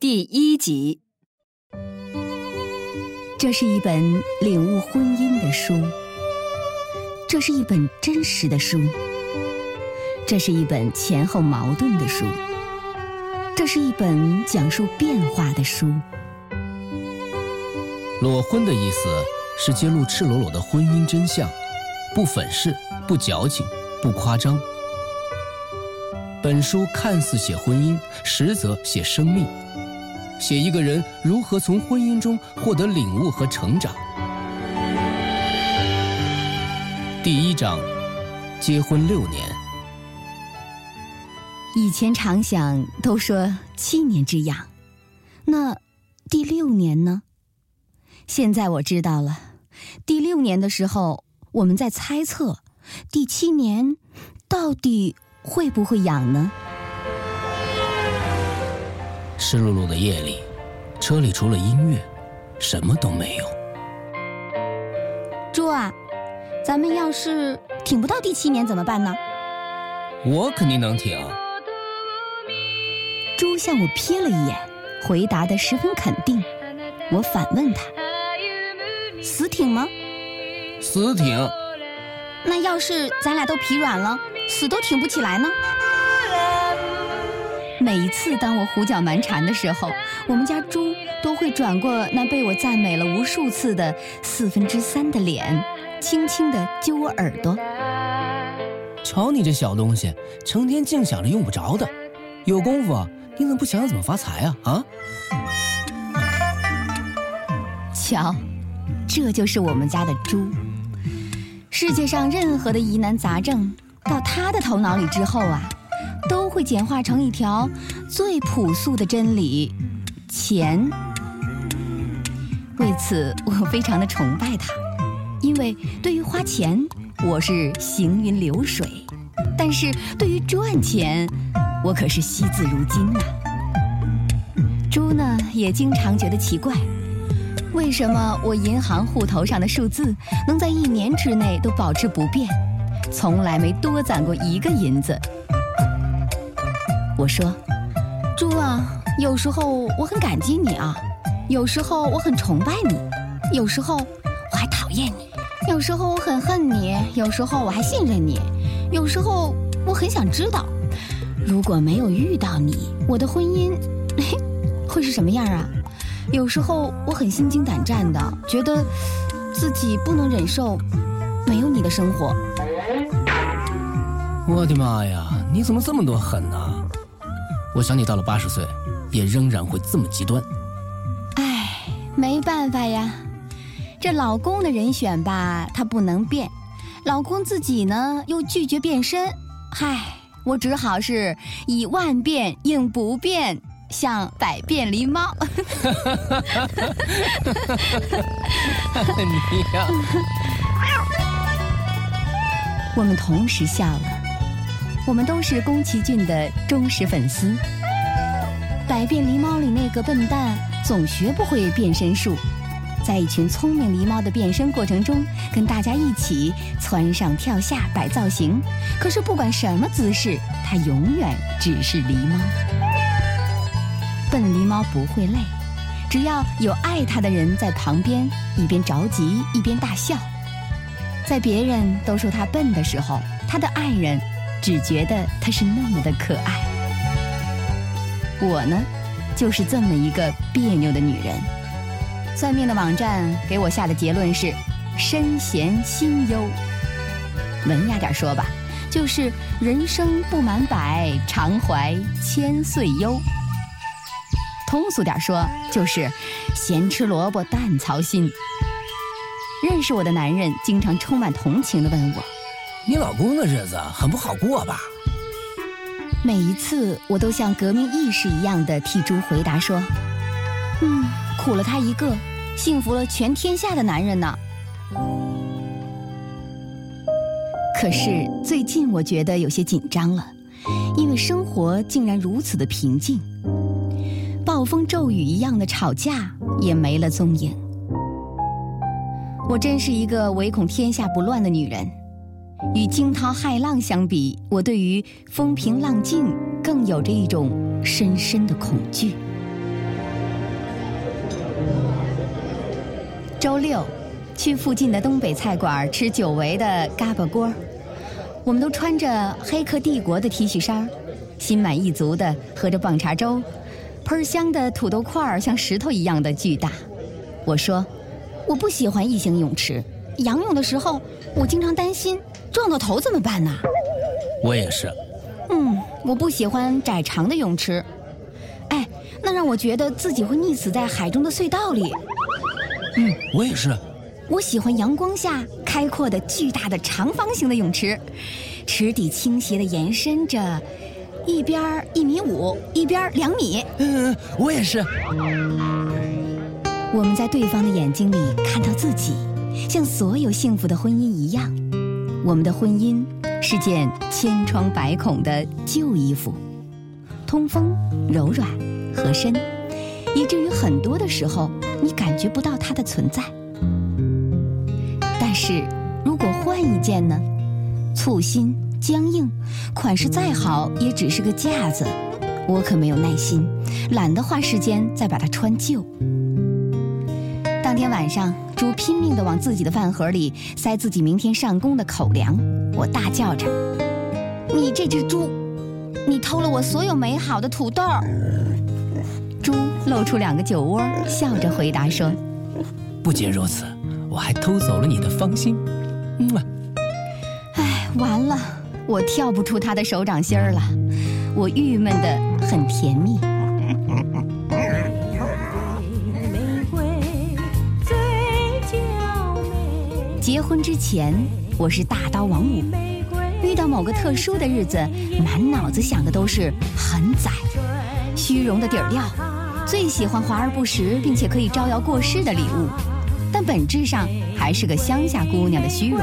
第一集。这是一本领悟婚姻的书，这是一本真实的书，这是一本前后矛盾的书，这是一本讲述变化的书。裸婚的意思是揭露赤裸裸的婚姻真相，不粉饰，不矫情，不夸张。本书看似写婚姻，实则写生命，写一个人如何从婚姻中获得领悟和成长。第一章，结婚六年。以前常想，都说七年之痒，那第六年呢？现在我知道了，第六年的时候，我们在猜测，第七年到底。会不会痒呢？湿漉漉的夜里，车里除了音乐，什么都没有。猪啊，咱们要是挺不到第七年怎么办呢？我肯定能挺。猪向我瞥了一眼，回答的十分肯定。我反问他：“死挺吗？”死挺。那要是咱俩都疲软了？死都挺不起来呢。每一次当我胡搅蛮缠的时候，我们家猪都会转过那被我赞美了无数次的四分之三的脸，轻轻地揪我耳朵。瞧你这小东西，成天净想着用不着的，有功夫你怎么不想想怎么发财啊？啊！瞧，这就是我们家的猪。世界上任何的疑难杂症。到他的头脑里之后啊，都会简化成一条最朴素的真理：钱。为此，我非常的崇拜他，因为对于花钱，我是行云流水；但是对于赚钱，我可是惜字如金呐。猪呢，也经常觉得奇怪，为什么我银行户头上的数字能在一年之内都保持不变？从来没多攒过一个银子。我说：“猪啊，有时候我很感激你啊，有时候我很崇拜你，有时候我还讨厌你，有时候我很恨你，有时候我还信任你，有时候我很想知道，如果没有遇到你，我的婚姻 会是什么样啊？有时候我很心惊胆战的，觉得自己不能忍受没有你的生活。”我的妈呀！你怎么这么多狠呢？我想你到了八十岁，也仍然会这么极端。唉，没办法呀，这老公的人选吧，他不能变；老公自己呢，又拒绝变身。嗨，我只好是以万变应不变，像百变狸猫。你呀！我们同时笑了。我们都是宫崎骏的忠实粉丝，《百变狸猫》里那个笨蛋总学不会变身术，在一群聪明狸猫的变身过程中，跟大家一起窜上跳下摆造型。可是不管什么姿势，它永远只是狸猫。笨狸猫不会累，只要有爱它的人在旁边，一边着急一边大笑。在别人都说他笨的时候，他的爱人。只觉得她是那么的可爱。我呢，就是这么一个别扭的女人。算命的网站给我下的结论是：身闲心忧。文雅点说吧，就是人生不满百，常怀千岁忧。通俗点说，就是咸吃萝卜淡操心。认识我的男人经常充满同情地问我。你老公的日子很不好过吧？每一次我都像革命义士一样的替猪回答说：“嗯，苦了他一个，幸福了全天下的男人呢。”可是最近我觉得有些紧张了，因为生活竟然如此的平静，暴风骤雨一样的吵架也没了踪影。我真是一个唯恐天下不乱的女人。与惊涛骇浪相比，我对于风平浪静更有着一种深深的恐惧。周六，去附近的东北菜馆吃久违的嘎巴锅，我们都穿着黑客帝国的 T 恤衫，心满意足的喝着棒茶粥，喷香的土豆块儿像石头一样的巨大。我说，我不喜欢异形泳池，仰泳的时候，我经常担心撞到头怎么办呢？我也是。嗯，我不喜欢窄长的泳池，哎，那让我觉得自己会溺死在海中的隧道里。嗯，我也是。我喜欢阳光下开阔的巨大的长方形的泳池，池底倾斜的延伸着，一边一米五，一边两米。嗯，我也是。我们在对方的眼睛里看到自己，像所有幸福的婚姻一样，我们的婚姻是件千疮百孔的旧衣服，通风、柔软、合身，以至于很多的时候你感觉不到它的存在。但是，如果换一件呢？粗心、僵硬，款式再好，也只是个架子。我可没有耐心，懒得花时间再把它穿旧。当天晚上，猪拼命地往自己的饭盒里塞自己明天上工的口粮。我大叫着：“你这只猪，你偷了我所有美好的土豆！”猪露出两个酒窝，笑着回答说：“不仅如此。”我还偷走了你的芳心，嗯啊！哎，完了，我跳不出他的手掌心儿了，我郁闷的很甜蜜。结婚之前，我是大刀王五，遇到某个特殊的日子，满脑子想的都是很宰、虚荣的底儿料，最喜欢华而不实并且可以招摇过市的礼物。但本质上还是个乡下姑娘的虚荣，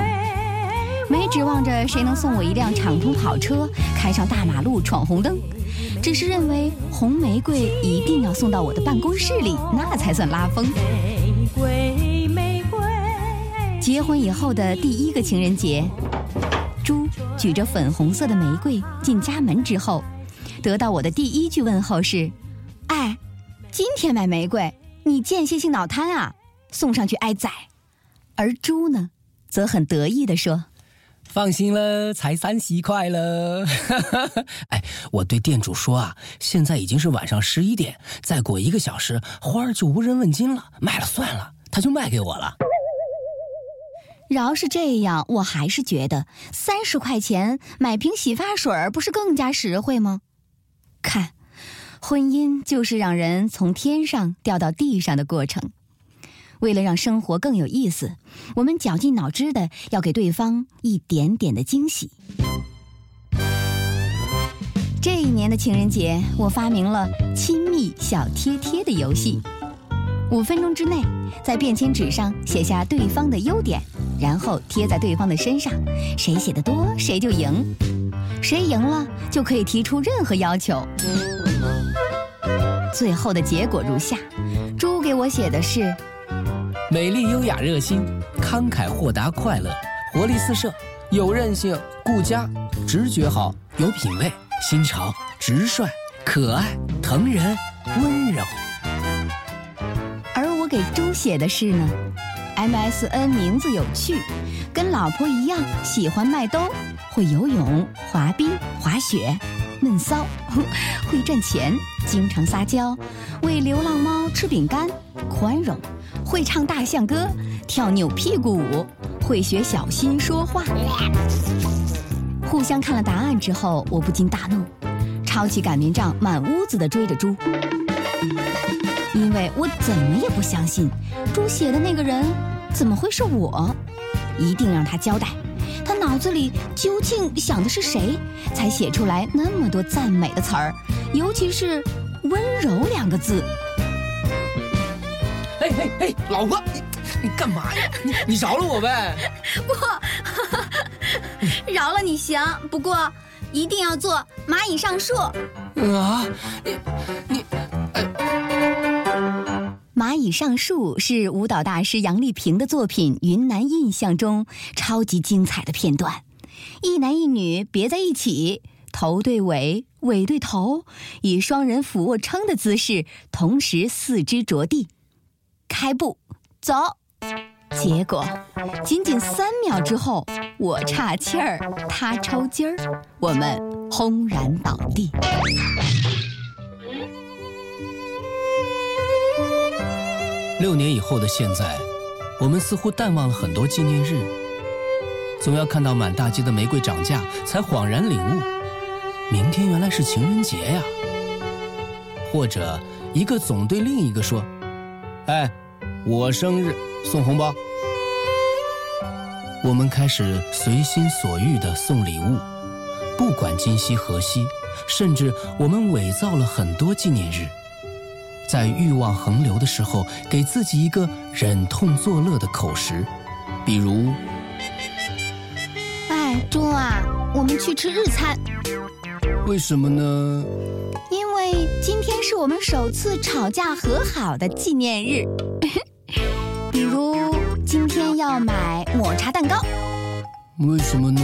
没指望着谁能送我一辆敞篷跑车，开上大马路闯红灯，只是认为红玫瑰一定要送到我的办公室里，那才算拉风。结婚以后的第一个情人节，猪举着粉红色的玫瑰进家门之后，得到我的第一句问候是：“哎，今天买玫瑰，你间歇性脑瘫啊？”送上去挨宰，而猪呢，则很得意地说：“放心了，才三十块了。”哎，我对店主说啊，现在已经是晚上十一点，再过一个小时，花儿就无人问津了，卖了算了，他就卖给我了。饶是这样，我还是觉得三十块钱买瓶洗发水不是更加实惠吗？看，婚姻就是让人从天上掉到地上的过程。为了让生活更有意思，我们绞尽脑汁的要给对方一点点的惊喜。这一年的情人节，我发明了亲密小贴贴的游戏。五分钟之内，在便签纸上写下对方的优点，然后贴在对方的身上，谁写的多，谁就赢。谁赢了，就可以提出任何要求。最后的结果如下：猪给我写的是。美丽、优雅、热心、慷慨、豁达、快乐、活力四射、有韧性、顾家、直觉好、有品味、新潮、直率、可爱、疼人、温柔。而我给猪写的是呢，MSN 名字有趣，跟老婆一样喜欢麦兜，会游泳、滑冰、滑雪，闷骚，会赚钱，经常撒娇，喂流浪猫吃饼干，宽容。会唱大象歌，跳扭屁股舞，会学小心说话。互相看了答案之后，我不禁大怒，抄起擀面杖，满屋子的追着猪。我怎么也不相信，猪写的那个人怎么会是我？一定让他交代，他脑子里究竟想的是谁，才写出来那么多赞美的词儿，尤其是“温柔”两个字。哎哎哎，老婆，你你干嘛呀？你你饶了我呗！不，饶了你行，不过一定要做蚂蚁上树。啊，你你，蚂蚁上树是舞蹈大师杨丽萍的作品《云南印象》中超级精彩的片段，一男一女别在一起，头对尾，尾对头，以双人俯卧撑的姿势，同时四肢着地。开步，走，结果仅仅三秒之后，我岔气儿，他抽筋儿，我们轰然倒地。六年以后的现在，我们似乎淡忘了很多纪念日，总要看到满大街的玫瑰涨价，才恍然领悟，明天原来是情人节呀。或者一个总对另一个说：“哎，我生日送红包。”我们开始随心所欲地送礼物，不管今夕何夕，甚至我们伪造了很多纪念日。在欲望横流的时候，给自己一个忍痛作乐的口实，比如：“哎，猪啊，我们去吃日餐。”为什么呢？因为今天是我们首次吵架和好的纪念日。比如，今天要买抹茶蛋糕。为什么呢？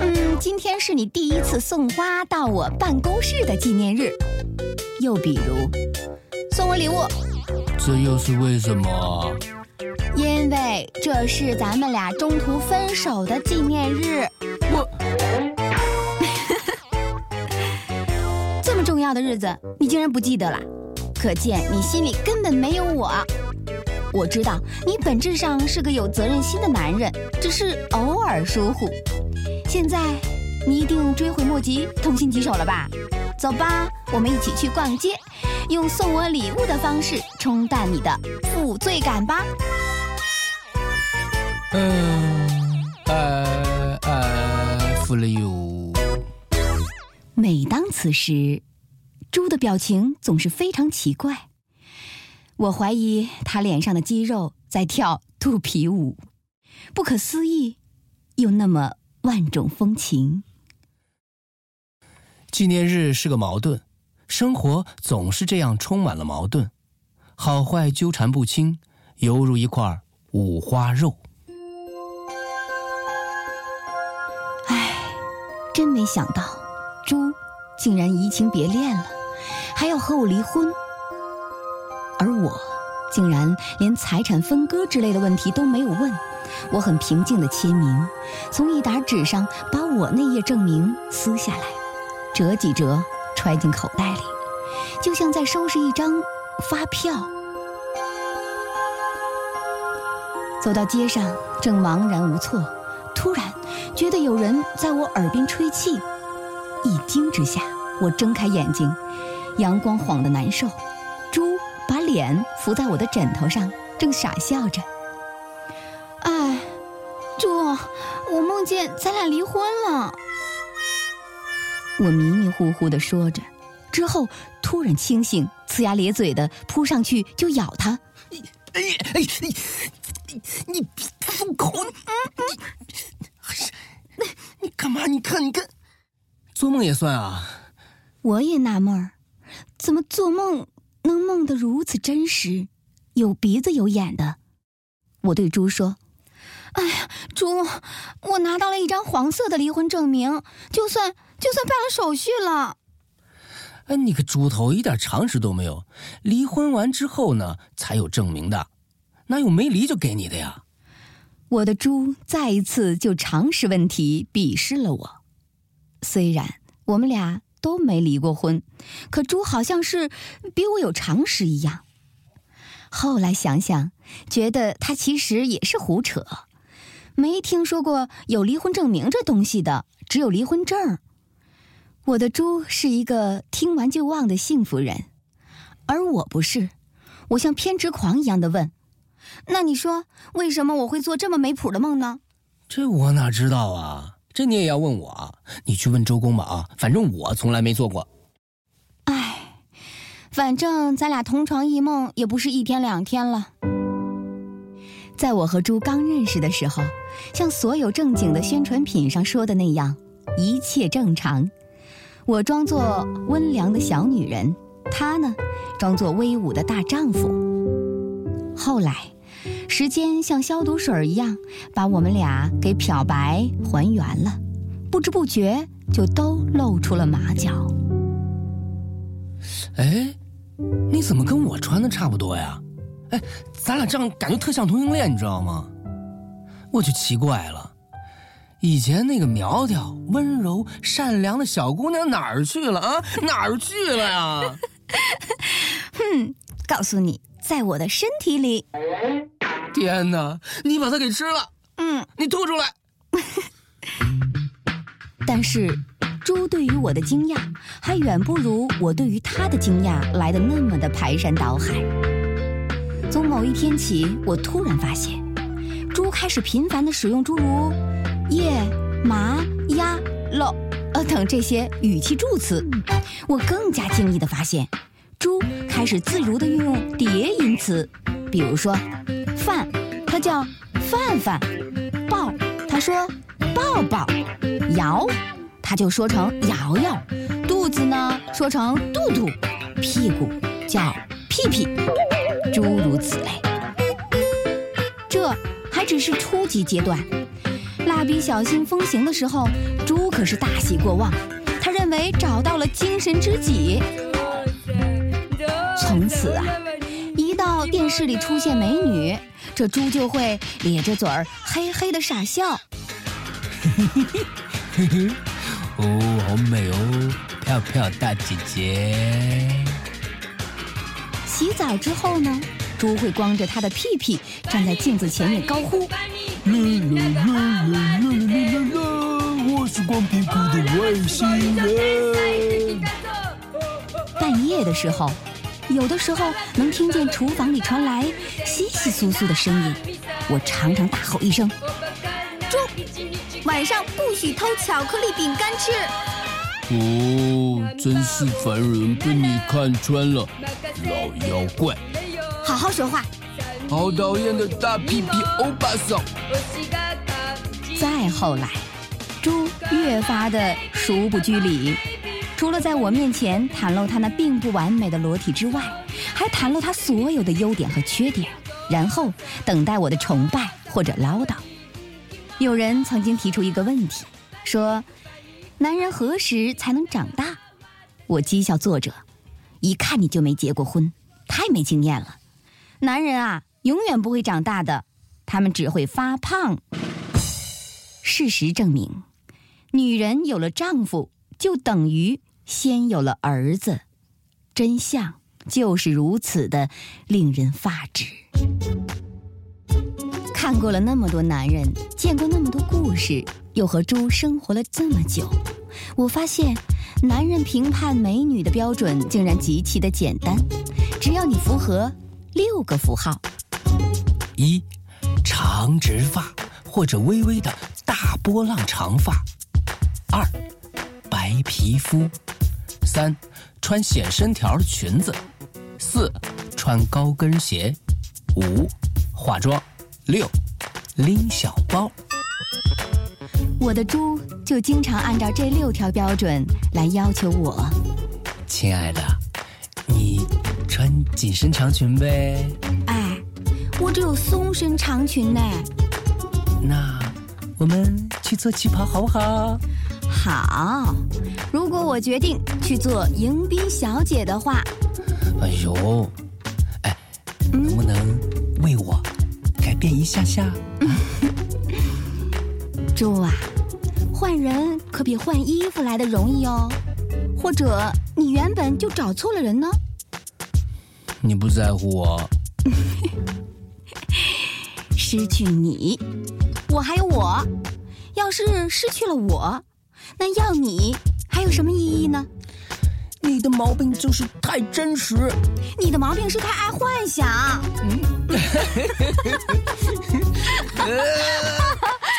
嗯，今天是你第一次送花到我办公室的纪念日。又比如，送我礼物，这又是为什么？因为这是咱们俩中途分手的纪念日。我，这么重要的日子，你竟然不记得了，可见你心里根本没有我。我知道你本质上是个有责任心的男人，只是偶尔疏忽。现在，你一定追悔莫及，痛心疾首了吧？走吧，我们一起去逛街，用送我礼物的方式冲淡你的负罪感吧。嗯，I I feel you。每当此时，猪的表情总是非常奇怪。我怀疑他脸上的肌肉在跳肚皮舞，不可思议，又那么万种风情。纪念日是个矛盾，生活总是这样充满了矛盾，好坏纠缠不清，犹如一块五花肉。唉，真没想到，猪竟然移情别恋了，还要和我离婚，而我竟然连财产分割之类的问题都没有问。我很平静的签名，从一沓纸上把我那页证明撕下来。折几折，揣进口袋里，就像在收拾一张发票。走到街上，正茫然无措，突然觉得有人在我耳边吹气，一惊之下，我睁开眼睛，阳光晃得难受。猪把脸伏在我的枕头上，正傻笑着。哎，猪，我梦见咱俩离婚了。我迷迷糊糊的说着，之后突然清醒，呲牙咧嘴的扑上去就咬他。哎哎哎！你别住口！你你你干嘛？你看你看，做梦也算啊！我也纳闷儿，怎么做梦能梦得如此真实，有鼻子有眼的？我对猪说：“哎呀，猪，我拿到了一张黄色的离婚证明，就算……”就算办了手续了，哎，你个猪头，一点常识都没有！离婚完之后呢，才有证明的，哪有没离就给你的呀？我的猪再一次就常识问题鄙视了我。虽然我们俩都没离过婚，可猪好像是比我有常识一样。后来想想，觉得他其实也是胡扯，没听说过有离婚证明这东西的，只有离婚证。我的猪是一个听完就忘的幸福人，而我不是。我像偏执狂一样的问：“那你说，为什么我会做这么没谱的梦呢？”这我哪知道啊？这你也要问我啊？你去问周公吧啊！反正我从来没做过。唉，反正咱俩同床异梦也不是一天两天了。在我和猪刚认识的时候，像所有正经的宣传品上说的那样，一切正常。我装作温良的小女人，他呢，装作威武的大丈夫。后来，时间像消毒水一样，把我们俩给漂白还原了，不知不觉就都露出了马脚。哎，你怎么跟我穿的差不多呀？哎，咱俩这样感觉特像同性恋，你知道吗？我就奇怪了，以前那个苗条、温柔、善良的小姑娘哪儿去了啊？哪儿去了呀？哼，告诉你，在我的身体里。天哪，你把它给吃了？嗯，你吐出来。但是，猪对于我的惊讶，还远不如我对于它的惊讶来的那么的排山倒海。从某一天起，我突然发现，猪开始频繁地使用诸如“耶”“麻”“呀”“喽”呃等这些语气助词。我更加惊异地发现，猪开始自如地运用叠音词，比如说“饭”，它叫“饭饭”；“抱”，它说“抱抱”；“摇”，它就说成“摇摇”；“肚子”呢，说成“肚肚”；“屁股”叫“屁屁”。诸如此类，这还只是初级阶段。蜡笔小新风行的时候，猪可是大喜过望，他认为找到了精神知己。从此啊，一到电视里出现美女，这猪就会咧着嘴儿嘿嘿的傻笑。嘿嘿嘿嘿哦，好美哦，漂漂大姐姐。洗澡之后呢，猪会光着它的屁屁站在镜子前面高呼：“啦啦啦啦啦啦啦啦！我是光屁股的外星人。”半夜的时候，有的时候能听见厨房里传来窸窸窣窣的声音，我常常大吼一声：“猪，晚上不许偷巧克力饼干吃！”哦，真是烦人，被你看穿了，老妖怪！好好说话。好讨厌的大屁屁欧巴桑。再后来，猪越发的熟不拘礼，除了在我面前袒露他那并不完美的裸体之外，还袒露他所有的优点和缺点，然后等待我的崇拜或者唠叨。有人曾经提出一个问题，说。男人何时才能长大？我讥笑作者，一看你就没结过婚，太没经验了。男人啊，永远不会长大的，他们只会发胖。事实证明，女人有了丈夫，就等于先有了儿子。真相就是如此的令人发指。看过了那么多男人，见过那么多故事。又和猪生活了这么久，我发现，男人评判美女的标准竟然极其的简单，只要你符合六个符号：一，长直发或者微微的大波浪长发；二，白皮肤；三，穿显身条的裙子；四，穿高跟鞋；五，化妆；六，拎小包。我的猪就经常按照这六条标准来要求我。亲爱的，紧身长裙呗？哎，我只有松身长裙呢。那我们去做旗袍好不好？好。如果我决定去做迎宾小姐的话，哎呦，哎，能不能为我改变一下下？猪啊，换人可比换衣服来的容易哦。或者你原本就找错了人呢？你不在乎我，失去你，我还有我。要是失去了我，那要你还有什么意义呢？你的毛病就是太真实，你的毛病是太爱幻想。嗯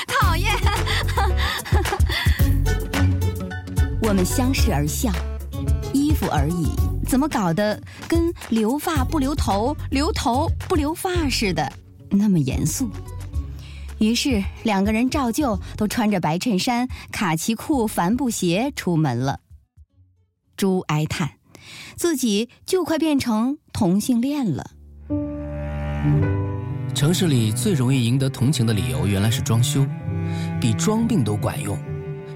讨厌！我们相视而笑，衣服而已，怎么搞得跟留发不留头、留头不留发似的，那么严肃？于是两个人照旧都穿着白衬衫、卡其裤、帆布鞋出门了。猪哀叹，自己就快变成同性恋了。城市里最容易赢得同情的理由，原来是装修，比装病都管用。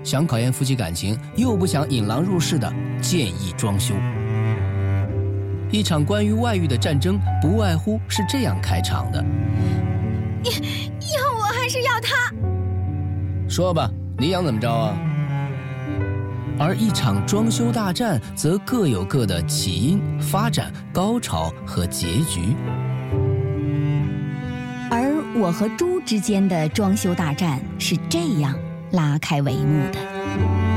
想考验夫妻感情，又不想引狼入室的，建议装修。一场关于外遇的战争，不外乎是这样开场的。你要我还是要他？说吧，你想怎么着啊？而一场装修大战，则各有各的起因、发展、高潮和结局。而我和猪之间的装修大战是这样拉开帷幕的。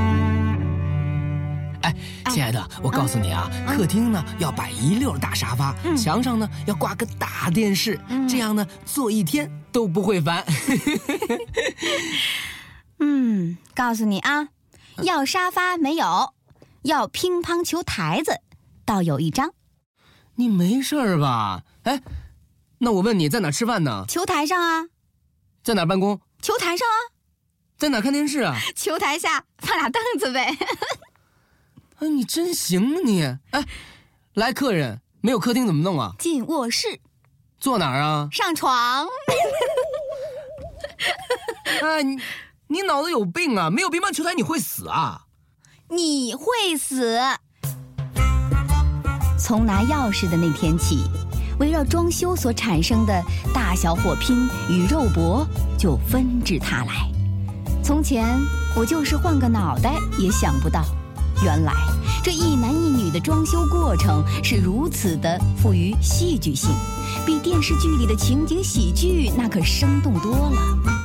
哎，亲爱的，我告诉你啊，客厅呢要摆一溜大沙发，墙上呢要挂个大电视，这样呢坐一天都不会烦。嗯，告诉你啊，要沙发没有，要乒乓球台子倒有一张。你没事儿吧？哎，那我问你在哪吃饭呢？球台上啊。在哪办公？球台上啊。在哪看电视啊？球台下放俩凳子呗。哎，你真行啊你！哎，来客人没有客厅怎么弄啊？进卧室。坐哪儿啊？上床。哎你。你脑子有病啊！没有乒乓球台你会死啊！你会死。从拿钥匙的那天起，围绕装修所产生的大小火拼与肉搏就纷至沓来。从前我就是换个脑袋也想不到，原来这一男一女的装修过程是如此的富于戏剧性，比电视剧里的情景喜剧那可生动多了。